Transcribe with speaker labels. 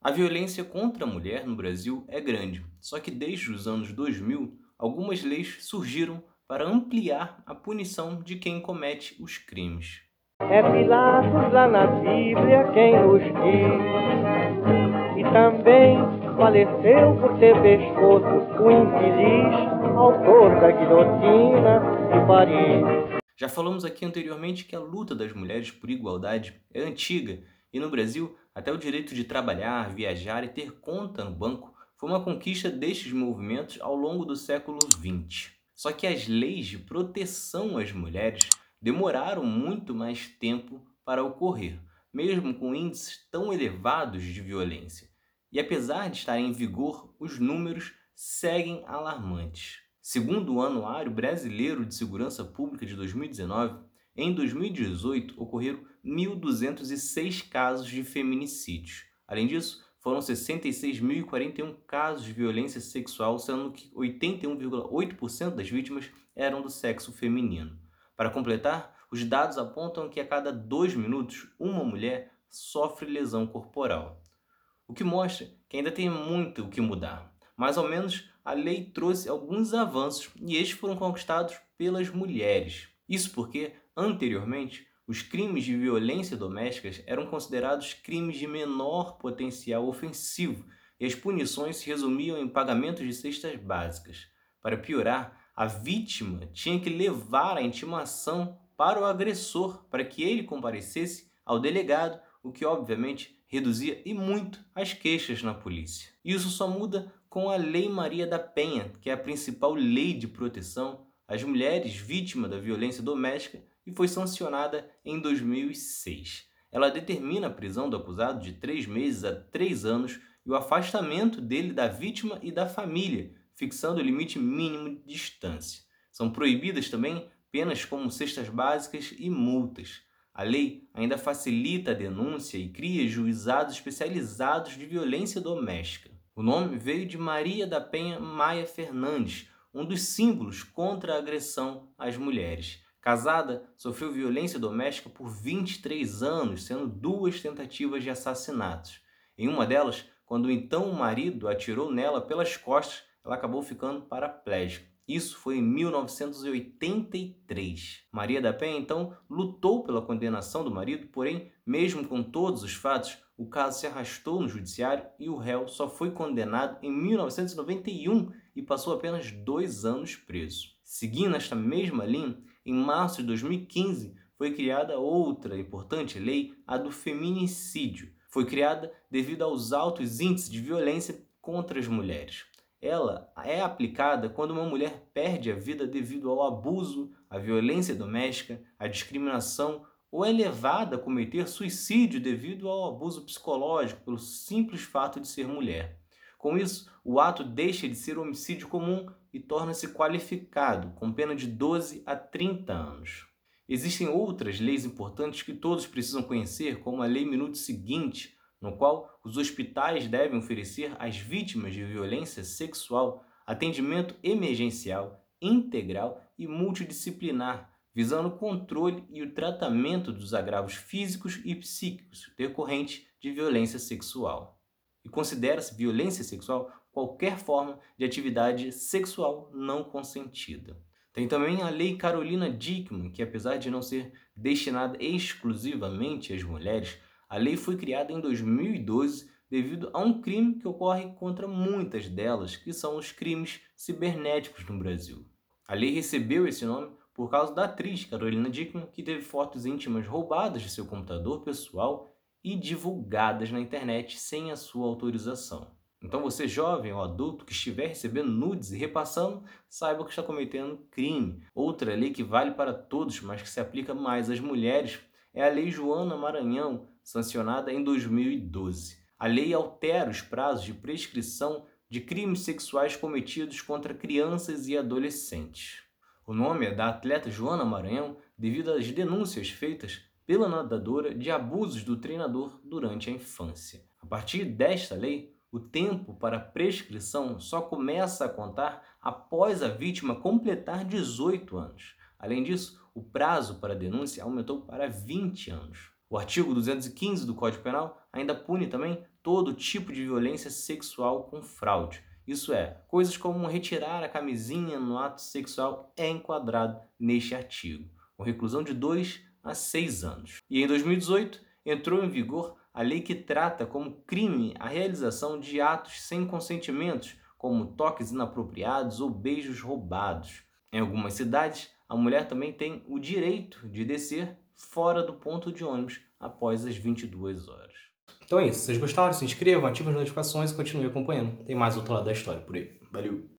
Speaker 1: A violência contra a mulher no Brasil é grande, só que desde os anos 2000, algumas leis surgiram para ampliar a punição de quem comete os crimes.
Speaker 2: É Pilatos lá na Bíblia quem nos diz, e também faleceu por ter pescoço o infeliz autor da guilhotina de Paris.
Speaker 1: Já falamos aqui anteriormente que a luta das mulheres por igualdade é antiga e no Brasil até o direito de trabalhar, viajar e ter conta no banco foi uma conquista destes movimentos ao longo do século XX. Só que as leis de proteção às mulheres demoraram muito mais tempo para ocorrer, mesmo com índices tão elevados de violência. E apesar de estarem em vigor, os números seguem alarmantes. Segundo o Anuário Brasileiro de Segurança Pública de 2019, em 2018 ocorreram 1.206 casos de feminicídios. Além disso, foram 66.041 casos de violência sexual, sendo que 81,8% das vítimas eram do sexo feminino. Para completar, os dados apontam que a cada dois minutos uma mulher sofre lesão corporal. O que mostra que ainda tem muito o que mudar. Mais ou menos, a lei trouxe alguns avanços e estes foram conquistados pelas mulheres. Isso porque, anteriormente, os crimes de violência domésticas eram considerados crimes de menor potencial ofensivo e as punições se resumiam em pagamentos de cestas básicas. Para piorar, a vítima tinha que levar a intimação para o agressor para que ele comparecesse ao delegado, o que obviamente reduzia e muito as queixas na polícia. Isso só muda com a Lei Maria da Penha, que é a principal lei de proteção às mulheres vítimas da violência doméstica e foi sancionada em 2006. Ela determina a prisão do acusado de três meses a três anos e o afastamento dele da vítima e da família, fixando o limite mínimo de distância. São proibidas também penas como cestas básicas e multas. A lei ainda facilita a denúncia e cria juizados especializados de violência doméstica. O nome veio de Maria da Penha Maia Fernandes, um dos símbolos contra a agressão às mulheres. Casada, sofreu violência doméstica por 23 anos, sendo duas tentativas de assassinatos. Em uma delas, quando o então marido atirou nela pelas costas, ela acabou ficando paraplégica. Isso foi em 1983. Maria da Penha então lutou pela condenação do marido, porém, mesmo com todos os fatos, o caso se arrastou no judiciário e o réu só foi condenado em 1991 e passou apenas dois anos preso. Seguindo esta mesma linha, em março de 2015 foi criada outra importante lei, a do feminicídio. Foi criada devido aos altos índices de violência contra as mulheres. Ela é aplicada quando uma mulher perde a vida devido ao abuso, à violência doméstica, à discriminação ou é levada a cometer suicídio devido ao abuso psicológico pelo simples fato de ser mulher. Com isso, o ato deixa de ser homicídio comum e torna-se qualificado, com pena de 12 a 30 anos. Existem outras leis importantes que todos precisam conhecer, como a Lei Minuto Seguinte, no qual os hospitais devem oferecer às vítimas de violência sexual atendimento emergencial, integral e multidisciplinar, visando o controle e o tratamento dos agravos físicos e psíquicos decorrentes de violência sexual. E considera-se violência sexual qualquer forma de atividade sexual não consentida. Tem também a Lei Carolina Dickmann, que apesar de não ser destinada exclusivamente às mulheres, a lei foi criada em 2012 devido a um crime que ocorre contra muitas delas, que são os crimes cibernéticos no Brasil. A lei recebeu esse nome por causa da atriz Carolina Dickmann, que teve fotos íntimas roubadas de seu computador pessoal e divulgadas na internet sem a sua autorização. Então você jovem ou adulto que estiver recebendo nudes e repassando, saiba que está cometendo crime. Outra lei que vale para todos, mas que se aplica mais às mulheres, é a Lei Joana Maranhão, sancionada em 2012. A lei altera os prazos de prescrição de crimes sexuais cometidos contra crianças e adolescentes. O nome é da atleta Joana Maranhão devido às denúncias feitas pela nadadora de abusos do treinador durante a infância. A partir desta lei, o tempo para prescrição só começa a contar após a vítima completar 18 anos. Além disso, o prazo para denúncia aumentou para 20 anos. O artigo 215 do Código Penal ainda pune também todo tipo de violência sexual com fraude. Isso é, coisas como retirar a camisinha no ato sexual é enquadrado neste artigo, com reclusão de 2 a 6 anos. E em 2018 entrou em vigor a lei que trata como crime a realização de atos sem consentimentos, como toques inapropriados ou beijos roubados. Em algumas cidades, a mulher também tem o direito de descer fora do ponto de ônibus após as 22 horas. Então é isso. Se vocês gostaram, se inscrevam, ativem as notificações e continuem acompanhando. Tem mais outro lado da história por aí. Valeu!